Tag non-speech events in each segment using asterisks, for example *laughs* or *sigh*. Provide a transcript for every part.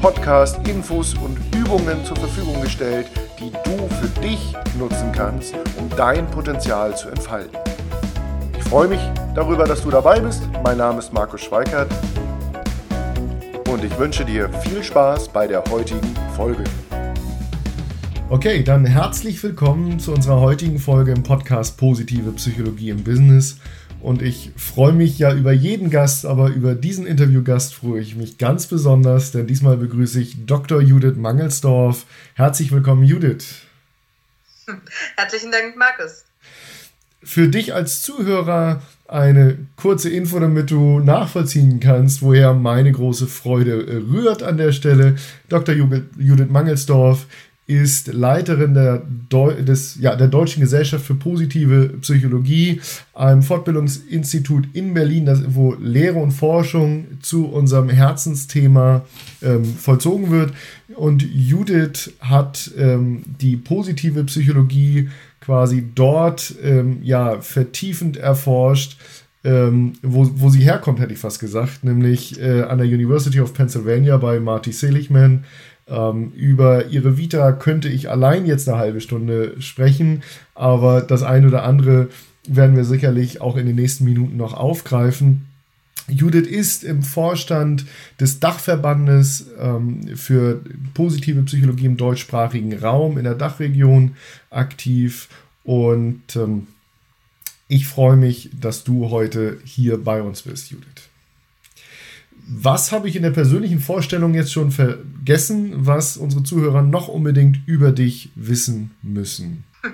Podcast Infos und Übungen zur Verfügung gestellt, die du für dich nutzen kannst, um dein Potenzial zu entfalten. Ich freue mich darüber, dass du dabei bist. Mein Name ist Markus Schweikert und ich wünsche dir viel Spaß bei der heutigen Folge. Okay, dann herzlich willkommen zu unserer heutigen Folge im Podcast Positive Psychologie im Business. Und ich freue mich ja über jeden Gast, aber über diesen Interviewgast freue ich mich ganz besonders, denn diesmal begrüße ich Dr. Judith Mangelsdorf. Herzlich willkommen, Judith. *laughs* Herzlichen Dank, Markus. Für dich als Zuhörer eine kurze Info, damit du nachvollziehen kannst, woher meine große Freude rührt an der Stelle. Dr. Judith Mangelsdorf ist Leiterin der, Deu des, ja, der Deutschen Gesellschaft für positive Psychologie, einem Fortbildungsinstitut in Berlin, das, wo Lehre und Forschung zu unserem Herzensthema ähm, vollzogen wird. Und Judith hat ähm, die positive Psychologie quasi dort ähm, ja, vertiefend erforscht. Ähm, wo, wo sie herkommt, hätte ich fast gesagt, nämlich äh, an der University of Pennsylvania bei Marty Seligman, ähm, über ihre Vita könnte ich allein jetzt eine halbe Stunde sprechen, aber das eine oder andere werden wir sicherlich auch in den nächsten Minuten noch aufgreifen. Judith ist im Vorstand des Dachverbandes ähm, für positive Psychologie im deutschsprachigen Raum in der Dachregion aktiv und ähm, ich freue mich, dass du heute hier bei uns bist, Judith was habe ich in der persönlichen Vorstellung jetzt schon vergessen, was unsere Zuhörer noch unbedingt über dich wissen müssen? *laughs*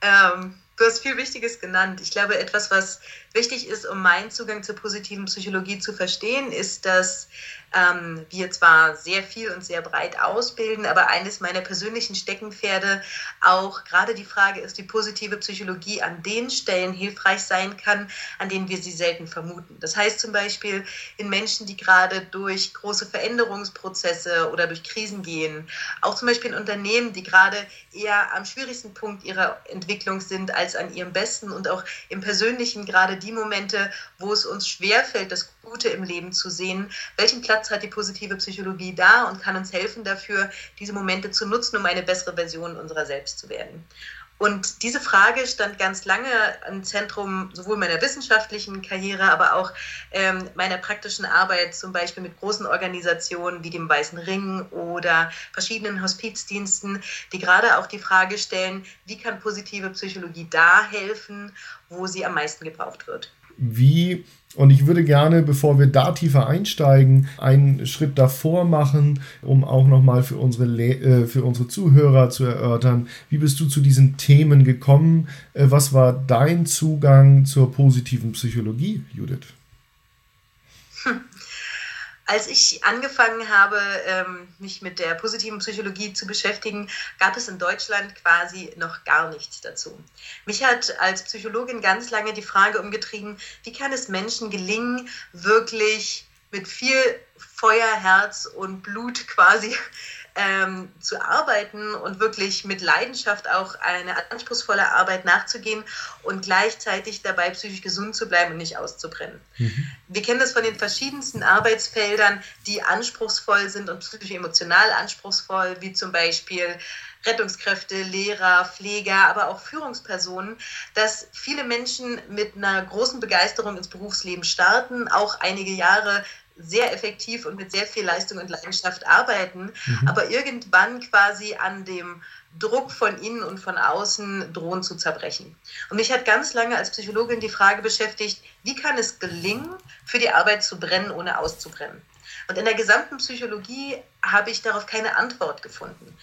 ähm, du hast viel Wichtiges genannt. Ich glaube, etwas, was wichtig ist, um meinen Zugang zur positiven Psychologie zu verstehen, ist, dass ähm, wir zwar sehr viel und sehr breit ausbilden, aber eines meiner persönlichen Steckenpferde auch gerade die Frage ist, wie positive Psychologie an den Stellen hilfreich sein kann, an denen wir sie selten vermuten. Das heißt zum Beispiel in Menschen, die gerade durch große Veränderungsprozesse oder durch Krisen gehen, auch zum Beispiel in Unternehmen, die gerade eher am schwierigsten Punkt ihrer Entwicklung sind als an ihrem besten und auch im Persönlichen gerade die Momente, wo es uns schwerfällt, das Gute im Leben zu sehen. Welchen Platz hat die positive Psychologie da und kann uns helfen dafür, diese Momente zu nutzen, um eine bessere Version unserer selbst zu werden? Und diese Frage stand ganz lange im Zentrum sowohl meiner wissenschaftlichen Karriere, aber auch ähm, meiner praktischen Arbeit, zum Beispiel mit großen Organisationen wie dem Weißen Ring oder verschiedenen Hospizdiensten, die gerade auch die Frage stellen, wie kann positive Psychologie da helfen, wo sie am meisten gebraucht wird. Wie und ich würde gerne, bevor wir da tiefer einsteigen, einen Schritt davor machen, um auch nochmal für unsere, äh, für unsere Zuhörer zu erörtern, wie bist du zu diesen Themen gekommen? Äh, was war dein Zugang zur positiven Psychologie, Judith? Hm. Als ich angefangen habe, ähm, mich mit der positiven Psychologie zu beschäftigen, gab es in Deutschland quasi noch gar nichts dazu. Mich hat als Psychologin ganz lange die Frage umgetrieben, wie kann es Menschen gelingen, wirklich mit viel Feuer, Herz und Blut quasi ähm, zu arbeiten und wirklich mit Leidenschaft auch eine anspruchsvolle Arbeit nachzugehen und gleichzeitig dabei psychisch gesund zu bleiben und nicht auszubrennen. Mhm. Wir kennen das von den verschiedensten Arbeitsfeldern, die anspruchsvoll sind und psychisch-emotional anspruchsvoll, wie zum Beispiel Rettungskräfte, Lehrer, Pfleger, aber auch Führungspersonen, dass viele Menschen mit einer großen Begeisterung ins Berufsleben starten, auch einige Jahre sehr effektiv und mit sehr viel Leistung und Leidenschaft arbeiten, mhm. aber irgendwann quasi an dem Druck von innen und von außen drohen zu zerbrechen. Und mich hat ganz lange als Psychologin die Frage beschäftigt, wie kann es gelingen, für die Arbeit zu brennen, ohne auszubrennen? Und in der gesamten Psychologie habe ich darauf keine Antwort gefunden.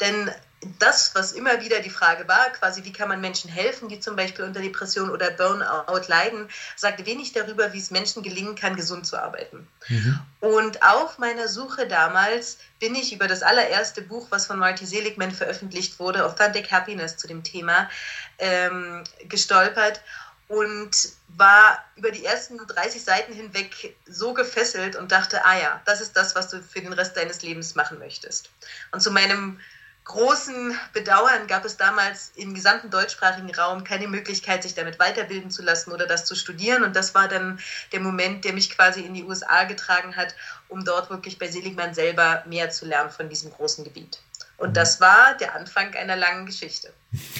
Denn das, was immer wieder die Frage war, quasi wie kann man Menschen helfen, die zum Beispiel unter Depression oder Burnout leiden, sagte wenig darüber, wie es Menschen gelingen kann, gesund zu arbeiten. Mhm. Und auf meiner Suche damals bin ich über das allererste Buch, was von Marty Seligman veröffentlicht wurde, Authentic Happiness zu dem Thema, ähm, gestolpert und war über die ersten 30 Seiten hinweg so gefesselt und dachte, ah ja, das ist das, was du für den Rest deines Lebens machen möchtest. Und zu meinem großen Bedauern gab es damals im gesamten deutschsprachigen Raum keine Möglichkeit, sich damit weiterbilden zu lassen oder das zu studieren. Und das war dann der Moment, der mich quasi in die USA getragen hat, um dort wirklich bei Seligmann selber mehr zu lernen von diesem großen Gebiet. Und das war der Anfang einer langen Geschichte.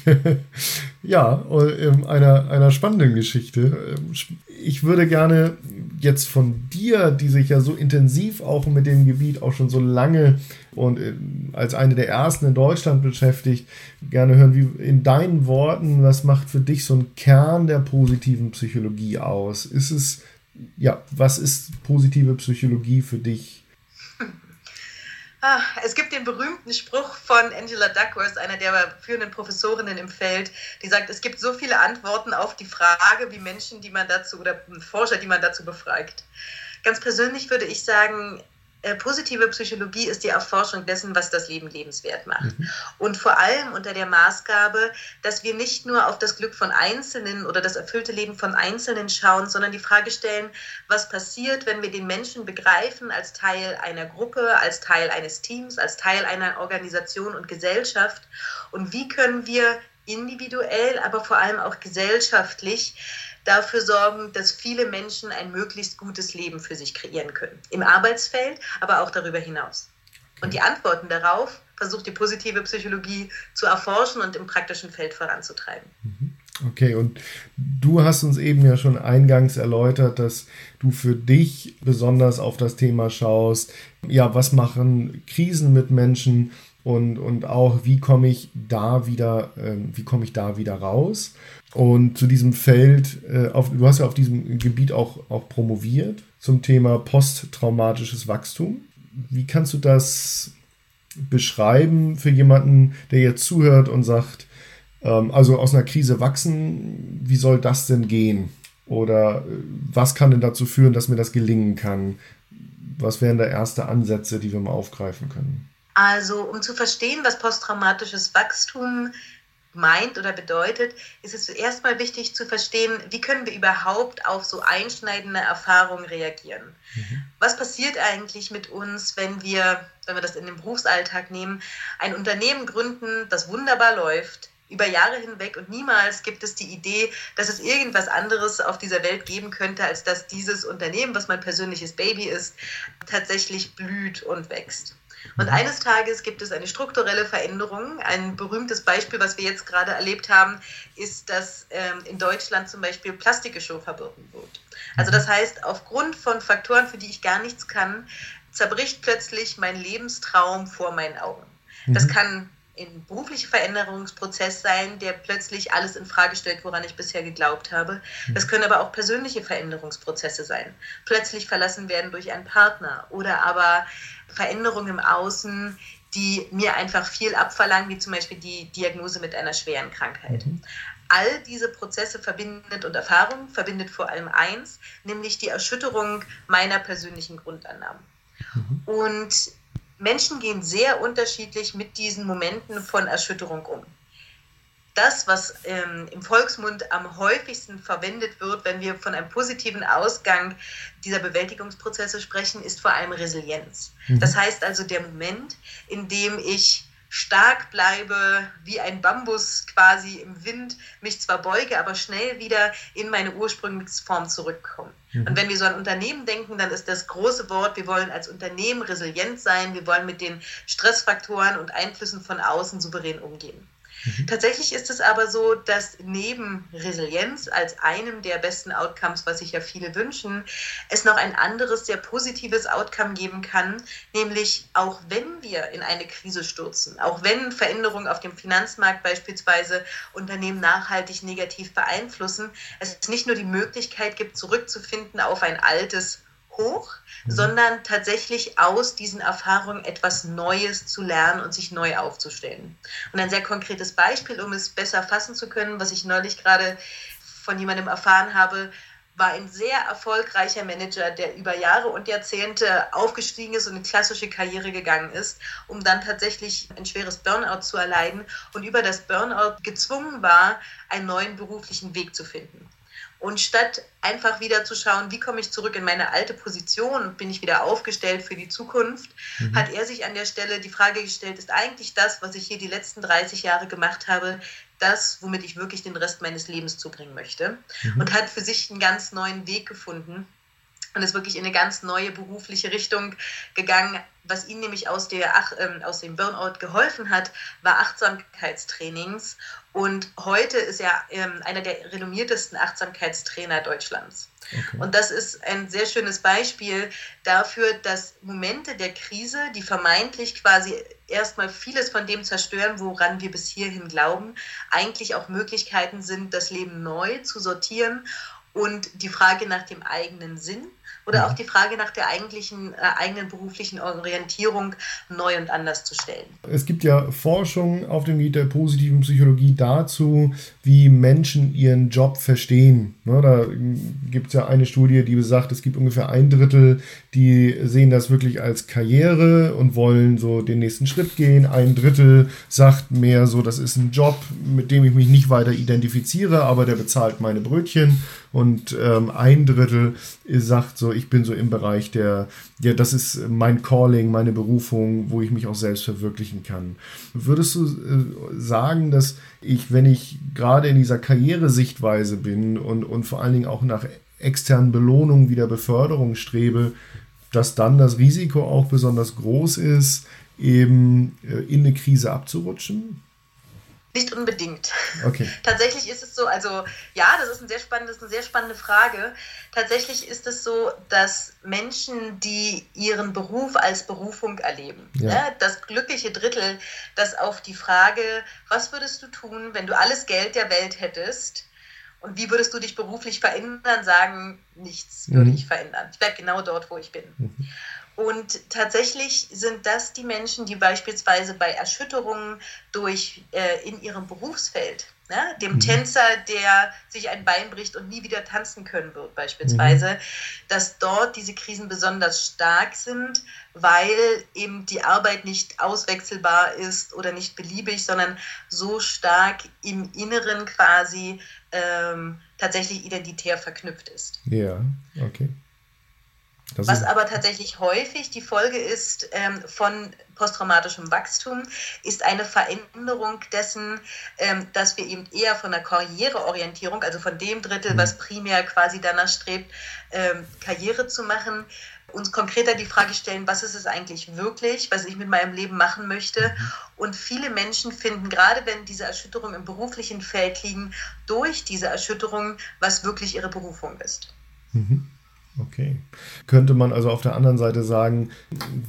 *laughs* ja, ähm, einer, einer spannenden Geschichte. Ähm, ich würde gerne jetzt von dir, die sich ja so intensiv auch mit dem Gebiet auch schon so lange und äh, als eine der ersten in Deutschland beschäftigt, gerne hören, wie in deinen Worten, was macht für dich so ein Kern der positiven Psychologie aus? Ist es, ja, was ist positive Psychologie für dich? Ah, es gibt den berühmten Spruch von Angela Duckworth, einer der führenden Professorinnen im Feld, die sagt, es gibt so viele Antworten auf die Frage, wie Menschen, die man dazu oder Forscher, die man dazu befragt. Ganz persönlich würde ich sagen, positive Psychologie ist die Erforschung dessen, was das Leben lebenswert macht. Mhm. Und vor allem unter der Maßgabe, dass wir nicht nur auf das Glück von Einzelnen oder das erfüllte Leben von Einzelnen schauen, sondern die Frage stellen, was passiert, wenn wir den Menschen begreifen als Teil einer Gruppe, als Teil eines Teams, als Teil einer Organisation und Gesellschaft und wie können wir individuell, aber vor allem auch gesellschaftlich dafür sorgen, dass viele Menschen ein möglichst gutes Leben für sich kreieren können. Im Arbeitsfeld, aber auch darüber hinaus. Und die Antworten darauf versucht die positive Psychologie zu erforschen und im praktischen Feld voranzutreiben. Mhm. Okay, und du hast uns eben ja schon eingangs erläutert, dass du für dich besonders auf das Thema schaust, ja, was machen Krisen mit Menschen und, und auch, wie komme ich da wieder, äh, wie komme ich da wieder raus? Und zu diesem Feld, äh, auf, du hast ja auf diesem Gebiet auch, auch promoviert zum Thema posttraumatisches Wachstum. Wie kannst du das beschreiben für jemanden, der jetzt zuhört und sagt, ähm, also aus einer Krise wachsen, wie soll das denn gehen? Oder äh, was kann denn dazu führen, dass mir das gelingen kann? Was wären da erste Ansätze, die wir mal aufgreifen können? Also, um zu verstehen, was posttraumatisches Wachstum meint oder bedeutet, ist es erstmal wichtig zu verstehen, wie können wir überhaupt auf so einschneidende Erfahrungen reagieren. Mhm. Was passiert eigentlich mit uns, wenn wir, wenn wir das in den Berufsalltag nehmen, ein Unternehmen gründen, das wunderbar läuft, über Jahre hinweg und niemals gibt es die Idee, dass es irgendwas anderes auf dieser Welt geben könnte, als dass dieses Unternehmen, was mein persönliches Baby ist, tatsächlich blüht und wächst. Und mhm. eines Tages gibt es eine strukturelle Veränderung. Ein berühmtes Beispiel, was wir jetzt gerade erlebt haben, ist, dass ähm, in Deutschland zum Beispiel Plastikgeschirr verboten wird. Also das heißt, aufgrund von Faktoren, für die ich gar nichts kann, zerbricht plötzlich mein Lebenstraum vor meinen Augen. Das mhm. kann ein beruflicher Veränderungsprozess sein, der plötzlich alles in Frage stellt, woran ich bisher geglaubt habe. Das mhm. können aber auch persönliche Veränderungsprozesse sein. Plötzlich verlassen werden durch einen Partner oder aber Veränderungen im Außen, die mir einfach viel abverlangen, wie zum Beispiel die Diagnose mit einer schweren Krankheit. Mhm. All diese Prozesse verbindet und Erfahrung verbindet vor allem eins, nämlich die Erschütterung meiner persönlichen Grundannahmen. Mhm. Und Menschen gehen sehr unterschiedlich mit diesen Momenten von Erschütterung um. Das, was ähm, im Volksmund am häufigsten verwendet wird, wenn wir von einem positiven Ausgang dieser Bewältigungsprozesse sprechen, ist vor allem Resilienz. Mhm. Das heißt also der Moment, in dem ich stark bleibe, wie ein Bambus quasi im Wind, mich zwar beuge, aber schnell wieder in meine Ursprungsform zurückkomme. Mhm. Und wenn wir so an Unternehmen denken, dann ist das große Wort, wir wollen als Unternehmen resilient sein, wir wollen mit den Stressfaktoren und Einflüssen von außen souverän umgehen. Mhm. Tatsächlich ist es aber so, dass neben Resilienz als einem der besten Outcomes, was sich ja viele wünschen, es noch ein anderes, sehr positives Outcome geben kann, nämlich auch wenn wir in eine Krise stürzen, auch wenn Veränderungen auf dem Finanzmarkt beispielsweise Unternehmen nachhaltig negativ beeinflussen, es nicht nur die Möglichkeit gibt, zurückzufinden auf ein altes hoch, mhm. sondern tatsächlich aus diesen Erfahrungen etwas Neues zu lernen und sich neu aufzustellen. Und ein sehr konkretes Beispiel, um es besser fassen zu können, was ich neulich gerade von jemandem erfahren habe, war ein sehr erfolgreicher Manager, der über Jahre und Jahrzehnte aufgestiegen ist und eine klassische Karriere gegangen ist, um dann tatsächlich ein schweres Burnout zu erleiden und über das Burnout gezwungen war, einen neuen beruflichen Weg zu finden. Und statt einfach wieder zu schauen, wie komme ich zurück in meine alte Position und bin ich wieder aufgestellt für die Zukunft, mhm. hat er sich an der Stelle die Frage gestellt, ist eigentlich das, was ich hier die letzten 30 Jahre gemacht habe, das, womit ich wirklich den Rest meines Lebens zubringen möchte? Mhm. Und hat für sich einen ganz neuen Weg gefunden und ist wirklich in eine ganz neue berufliche Richtung gegangen. Was ihn nämlich aus, der, ähm, aus dem Burnout geholfen hat, war Achtsamkeitstrainings. Und heute ist er ähm, einer der renommiertesten Achtsamkeitstrainer Deutschlands. Okay. Und das ist ein sehr schönes Beispiel dafür, dass Momente der Krise, die vermeintlich quasi erstmal vieles von dem zerstören, woran wir bis hierhin glauben, eigentlich auch Möglichkeiten sind, das Leben neu zu sortieren und die Frage nach dem eigenen Sinn oder auch die Frage nach der eigentlichen äh, eigenen beruflichen Orientierung neu und anders zu stellen. Es gibt ja Forschung auf dem Gebiet der positiven Psychologie dazu, wie Menschen ihren Job verstehen. Ne, da gibt es ja eine Studie, die besagt, es gibt ungefähr ein Drittel, die sehen das wirklich als Karriere und wollen so den nächsten Schritt gehen. Ein Drittel sagt mehr so, das ist ein Job, mit dem ich mich nicht weiter identifiziere, aber der bezahlt meine Brötchen. Und ähm, ein Drittel sagt so, ich bin so im Bereich der, ja, das ist mein Calling, meine Berufung, wo ich mich auch selbst verwirklichen kann. Würdest du äh, sagen, dass ich, wenn ich gerade in dieser Karrieresichtweise bin und, und vor allen Dingen auch nach externen Belohnungen wieder Beförderung strebe, dass dann das Risiko auch besonders groß ist, eben äh, in eine Krise abzurutschen? Nicht unbedingt. Okay. *laughs* Tatsächlich ist es so, also ja, das ist, ein sehr spannendes, eine sehr spannende Frage. Tatsächlich ist es so, dass Menschen, die ihren Beruf als Berufung erleben, ja. ne, das glückliche Drittel, das auf die Frage, was würdest du tun, wenn du alles Geld der Welt hättest, und wie würdest du dich beruflich verändern? Sagen, nichts würde mhm. ich verändern. Ich bleibe genau dort, wo ich bin. Mhm. Und tatsächlich sind das die Menschen, die beispielsweise bei Erschütterungen durch äh, in ihrem Berufsfeld, ne, dem mhm. Tänzer, der sich ein Bein bricht und nie wieder tanzen können wird, beispielsweise, mhm. dass dort diese Krisen besonders stark sind, weil eben die Arbeit nicht auswechselbar ist oder nicht beliebig, sondern so stark im Inneren quasi ähm, tatsächlich identitär verknüpft ist. Ja, okay. Das Was aber tatsächlich häufig die Folge ist ähm, von posttraumatischem Wachstum, ist eine Veränderung dessen, ähm, dass wir eben eher von der Karriereorientierung, also von dem Drittel, mhm. was primär quasi danach strebt, ähm, Karriere zu machen, uns konkreter die Frage stellen, was ist es eigentlich wirklich, was ich mit meinem Leben machen möchte. Mhm. Und viele Menschen finden, gerade wenn diese Erschütterungen im beruflichen Feld liegen, durch diese Erschütterung, was wirklich ihre Berufung ist. Mhm. Okay. Könnte man also auf der anderen Seite sagen,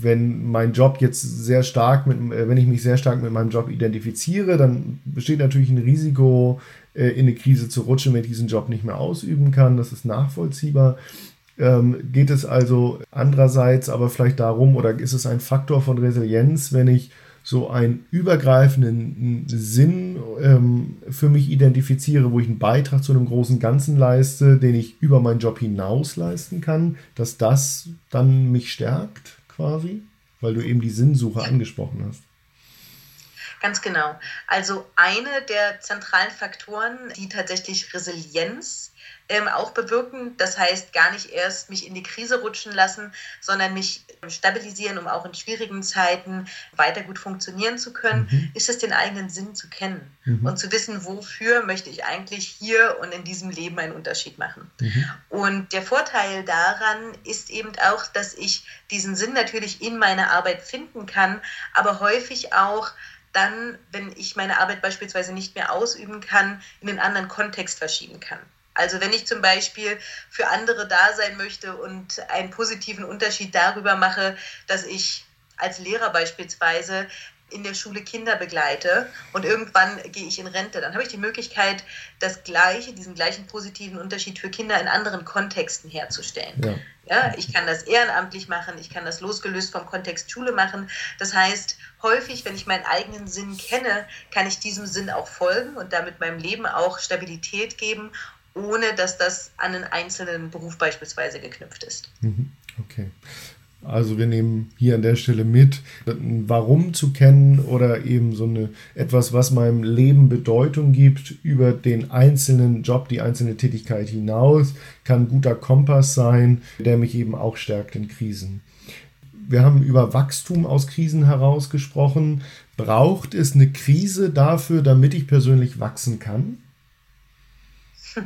wenn mein Job jetzt sehr stark mit, äh, wenn ich mich sehr stark mit meinem Job identifiziere, dann besteht natürlich ein Risiko, äh, in eine Krise zu rutschen, wenn ich diesen Job nicht mehr ausüben kann. Das ist nachvollziehbar. Ähm, geht es also andererseits aber vielleicht darum, oder ist es ein Faktor von Resilienz, wenn ich so einen übergreifenden Sinn ähm, für mich identifiziere, wo ich einen Beitrag zu einem großen Ganzen leiste, den ich über meinen Job hinaus leisten kann, dass das dann mich stärkt quasi, weil du eben die Sinnsuche angesprochen hast. Ganz genau. Also eine der zentralen Faktoren, die tatsächlich Resilienz ähm, auch bewirken. Das heißt, gar nicht erst mich in die Krise rutschen lassen, sondern mich stabilisieren, um auch in schwierigen Zeiten weiter gut funktionieren zu können, mhm. ist es den eigenen Sinn zu kennen mhm. und zu wissen, wofür möchte ich eigentlich hier und in diesem Leben einen Unterschied machen. Mhm. Und der Vorteil daran ist eben auch, dass ich diesen Sinn natürlich in meiner Arbeit finden kann, aber häufig auch dann, wenn ich meine Arbeit beispielsweise nicht mehr ausüben kann, in einen anderen Kontext verschieben kann. Also wenn ich zum Beispiel für andere da sein möchte und einen positiven Unterschied darüber mache, dass ich als Lehrer beispielsweise in der Schule Kinder begleite und irgendwann gehe ich in Rente, dann habe ich die Möglichkeit, das gleiche, diesen gleichen positiven Unterschied für Kinder in anderen Kontexten herzustellen. Ja. Ja, ich kann das ehrenamtlich machen, ich kann das losgelöst vom Kontext Schule machen. Das heißt, häufig, wenn ich meinen eigenen Sinn kenne, kann ich diesem Sinn auch folgen und damit meinem Leben auch Stabilität geben, ohne dass das an einen einzelnen Beruf beispielsweise geknüpft ist. Mhm. Okay. Also wir nehmen hier an der Stelle mit, Warum zu kennen oder eben so eine etwas, was meinem Leben Bedeutung gibt, über den einzelnen Job, die einzelne Tätigkeit hinaus, kann ein guter Kompass sein, der mich eben auch stärkt in Krisen. Wir haben über Wachstum aus Krisen heraus gesprochen. Braucht es eine Krise dafür, damit ich persönlich wachsen kann? *laughs*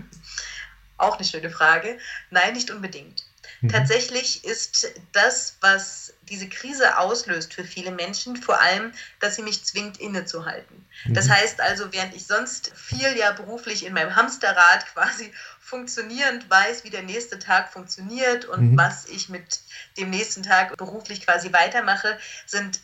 Auch eine schöne Frage. Nein, nicht unbedingt. Mhm. Tatsächlich ist das, was diese Krise auslöst für viele Menschen, vor allem, dass sie mich zwingt, innezuhalten. Mhm. Das heißt also, während ich sonst viel ja beruflich in meinem Hamsterrad quasi *laughs* funktionierend weiß, wie der nächste Tag funktioniert und mhm. was ich mit dem nächsten Tag beruflich quasi weitermache, sind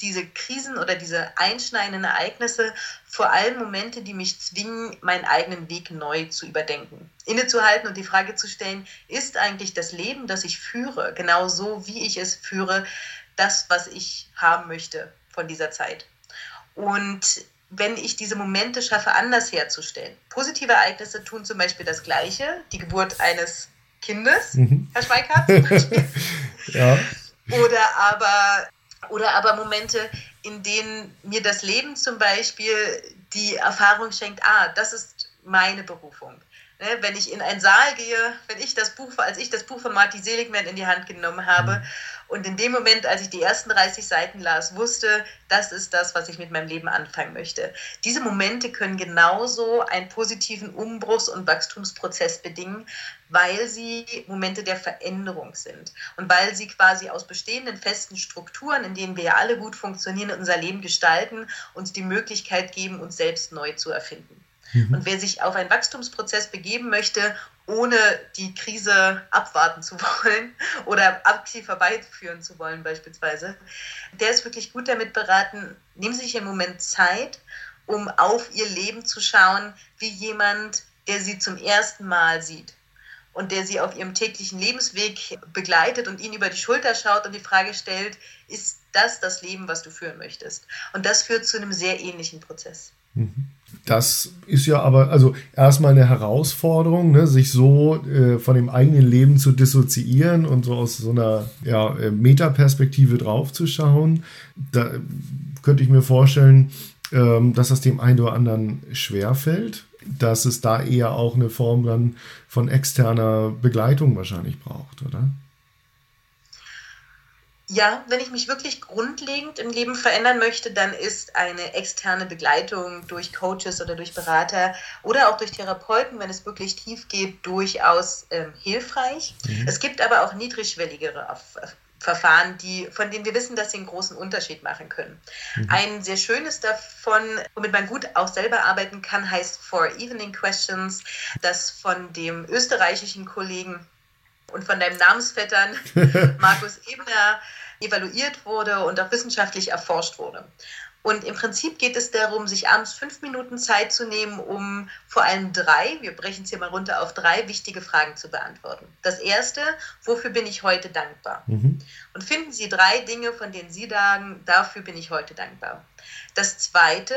diese Krisen oder diese einschneidenden Ereignisse vor allem Momente, die mich zwingen, meinen eigenen Weg neu zu überdenken. Innezuhalten und die Frage zu stellen, ist eigentlich das Leben, das ich führe, genau so, wie ich es führe, das, was ich haben möchte von dieser Zeit? Und wenn ich diese Momente schaffe, anders herzustellen. Positive Ereignisse tun zum Beispiel das Gleiche, die Geburt eines Kindes, mhm. Herr Schweikart zum Beispiel. *laughs* ja. Oder aber oder aber Momente, in denen mir das Leben zum Beispiel die Erfahrung schenkt, ah, das ist meine Berufung. Ne, wenn ich in einen Saal gehe, wenn ich das Buch, als ich das Buch von Marty Seligman in die Hand genommen habe mhm. Und in dem Moment, als ich die ersten 30 Seiten las, wusste, das ist das, was ich mit meinem Leben anfangen möchte. Diese Momente können genauso einen positiven Umbruchs- und Wachstumsprozess bedingen, weil sie Momente der Veränderung sind und weil sie quasi aus bestehenden festen Strukturen, in denen wir ja alle gut funktionieren, unser Leben gestalten, uns die Möglichkeit geben, uns selbst neu zu erfinden. Mhm. Und wer sich auf einen Wachstumsprozess begeben möchte, ohne die Krise abwarten zu *laughs* wollen oder aktiv herbeiführen zu wollen beispielsweise, der ist wirklich gut damit beraten, nehmen Sie sich einen Moment Zeit, um auf Ihr Leben zu schauen, wie jemand, der Sie zum ersten Mal sieht und der Sie auf Ihrem täglichen Lebensweg begleitet und Ihnen über die Schulter schaut und die Frage stellt, ist das das Leben, was du führen möchtest? Und das führt zu einem sehr ähnlichen Prozess. Mhm. Das ist ja aber also erstmal eine Herausforderung, ne, sich so äh, von dem eigenen Leben zu dissoziieren und so aus so einer ja, äh, Metaperspektive draufzuschauen. Da könnte ich mir vorstellen, ähm, dass das dem einen oder anderen schwerfällt, dass es da eher auch eine Form dann von externer Begleitung wahrscheinlich braucht, oder? Ja, wenn ich mich wirklich grundlegend im Leben verändern möchte, dann ist eine externe Begleitung durch Coaches oder durch Berater oder auch durch Therapeuten, wenn es wirklich tief geht, durchaus ähm, hilfreich. Mhm. Es gibt aber auch niedrigschwelligere Verfahren, die, von denen wir wissen, dass sie einen großen Unterschied machen können. Mhm. Ein sehr schönes davon, womit man gut auch selber arbeiten kann, heißt For Evening Questions, das von dem österreichischen Kollegen und von deinem Namensvettern *laughs* Markus Ebner evaluiert wurde und auch wissenschaftlich erforscht wurde. Und im Prinzip geht es darum, sich abends fünf Minuten Zeit zu nehmen, um vor allem drei, wir brechen es hier mal runter auf drei wichtige Fragen zu beantworten. Das erste, wofür bin ich heute dankbar? Mhm. Und finden Sie drei Dinge, von denen Sie sagen, dafür bin ich heute dankbar. Das zweite,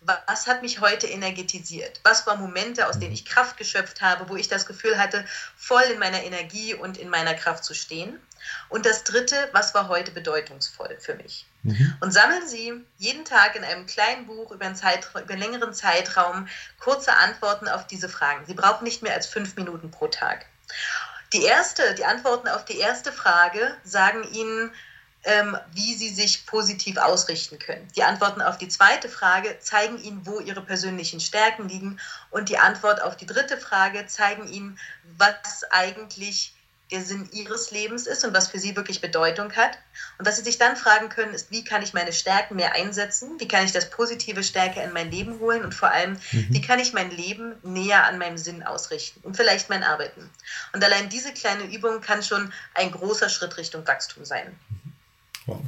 was hat mich heute energetisiert? Was waren Momente, aus denen ich Kraft geschöpft habe, wo ich das Gefühl hatte, voll in meiner Energie und in meiner Kraft zu stehen? Und das Dritte, was war heute bedeutungsvoll für mich? Mhm. Und sammeln Sie jeden Tag in einem kleinen Buch über einen, Zeitraum, über einen längeren Zeitraum kurze Antworten auf diese Fragen. Sie brauchen nicht mehr als fünf Minuten pro Tag. Die erste, die Antworten auf die erste Frage sagen Ihnen, wie sie sich positiv ausrichten können. Die Antworten auf die zweite Frage zeigen Ihnen, wo Ihre persönlichen Stärken liegen. Und die Antwort auf die dritte Frage zeigen Ihnen, was eigentlich der Sinn ihres Lebens ist und was für sie wirklich Bedeutung hat. Und was sie sich dann fragen können, ist, wie kann ich meine Stärken mehr einsetzen? Wie kann ich das Positive stärker in mein Leben holen? Und vor allem, mhm. wie kann ich mein Leben näher an meinem Sinn ausrichten und vielleicht mein Arbeiten? Und allein diese kleine Übung kann schon ein großer Schritt Richtung Wachstum sein.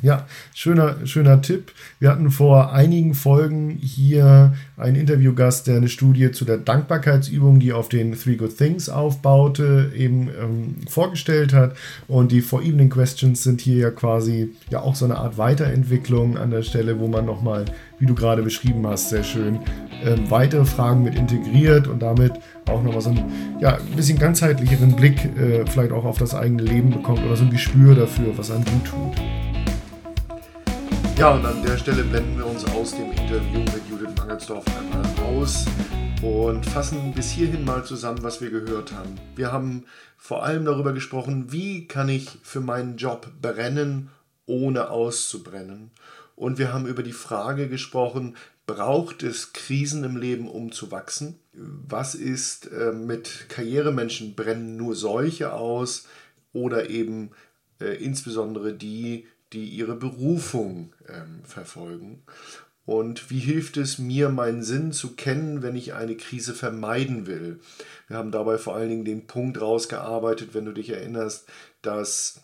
Ja, schöner, schöner Tipp. Wir hatten vor einigen Folgen hier einen Interviewgast, der eine Studie zu der Dankbarkeitsübung, die auf den Three Good Things aufbaute, eben ähm, vorgestellt hat. Und die For Evening Questions sind hier ja quasi ja auch so eine Art Weiterentwicklung an der Stelle, wo man nochmal, wie du gerade beschrieben hast, sehr schön ähm, weitere Fragen mit integriert und damit auch nochmal so einen ja, ein bisschen ganzheitlicheren Blick äh, vielleicht auch auf das eigene Leben bekommt oder so ein Gespür dafür, was einem gut tut. Ja, und an der Stelle blenden wir uns aus dem Interview mit Judith Mangelsdorf einmal aus und fassen bis hierhin mal zusammen, was wir gehört haben. Wir haben vor allem darüber gesprochen, wie kann ich für meinen Job brennen, ohne auszubrennen. Und wir haben über die Frage gesprochen, braucht es Krisen im Leben, um zu wachsen? Was ist äh, mit Karrieremenschen? Brennen nur solche aus oder eben äh, insbesondere die, die ihre Berufung ähm, verfolgen. Und wie hilft es mir, meinen Sinn zu kennen, wenn ich eine Krise vermeiden will? Wir haben dabei vor allen Dingen den Punkt rausgearbeitet, wenn du dich erinnerst, dass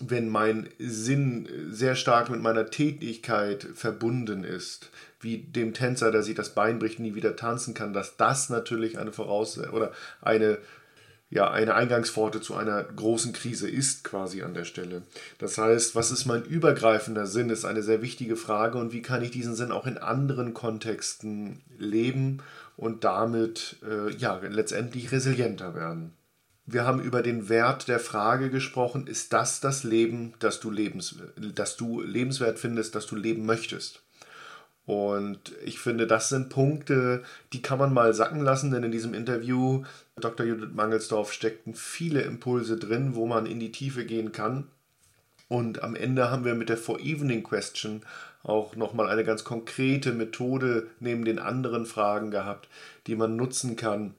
wenn mein Sinn sehr stark mit meiner Tätigkeit verbunden ist, wie dem Tänzer, der sich das Bein bricht, nie wieder tanzen kann, dass das natürlich eine Voraussetzung oder eine ja, eine Eingangspforte zu einer großen Krise ist quasi an der Stelle. Das heißt, was ist mein übergreifender Sinn, ist eine sehr wichtige Frage und wie kann ich diesen Sinn auch in anderen Kontexten leben und damit äh, ja, letztendlich resilienter werden. Wir haben über den Wert der Frage gesprochen, ist das das Leben, das du, lebens, das du lebenswert findest, das du leben möchtest? Und ich finde, das sind Punkte, die kann man mal sacken lassen, denn in diesem Interview Dr. Judith Mangelsdorf steckten viele Impulse drin, wo man in die Tiefe gehen kann. Und am Ende haben wir mit der For Evening Question auch nochmal eine ganz konkrete Methode neben den anderen Fragen gehabt, die man nutzen kann,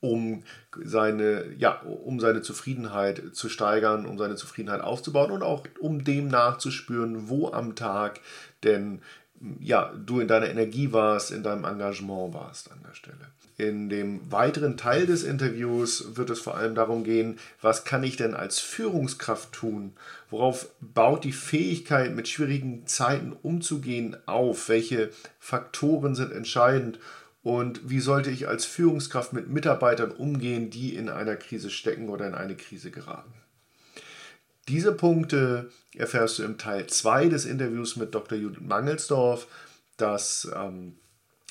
um seine, ja, um seine Zufriedenheit zu steigern, um seine Zufriedenheit aufzubauen und auch um dem nachzuspüren, wo am Tag denn ja, du in deiner Energie warst, in deinem Engagement warst an der Stelle. In dem weiteren Teil des Interviews wird es vor allem darum gehen, was kann ich denn als Führungskraft tun? Worauf baut die Fähigkeit, mit schwierigen Zeiten umzugehen, auf? Welche Faktoren sind entscheidend? Und wie sollte ich als Führungskraft mit Mitarbeitern umgehen, die in einer Krise stecken oder in eine Krise geraten? Diese Punkte erfährst du im Teil 2 des Interviews mit Dr. Judith Mangelsdorf, das ähm,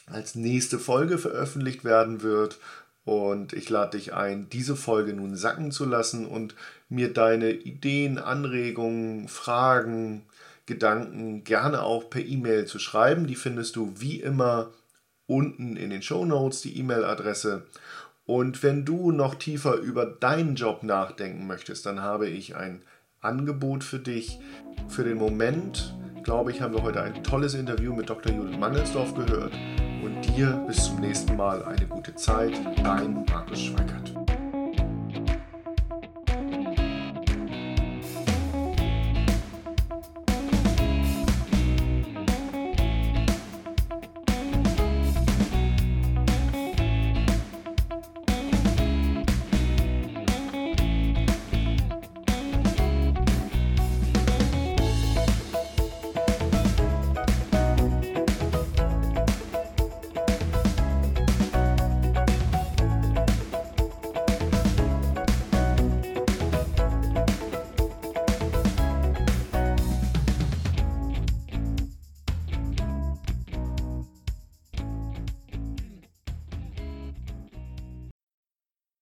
als nächste Folge veröffentlicht werden wird. Und ich lade dich ein, diese Folge nun sacken zu lassen und mir deine Ideen, Anregungen, Fragen, Gedanken gerne auch per E-Mail zu schreiben. Die findest du wie immer unten in den Show Notes, die E-Mail-Adresse. Und wenn du noch tiefer über deinen Job nachdenken möchtest, dann habe ich ein Angebot für dich. Für den Moment, glaube ich, haben wir heute ein tolles Interview mit Dr. Judith Mangelsdorf gehört. Und dir bis zum nächsten Mal eine gute Zeit. Dein Markus Schweikert.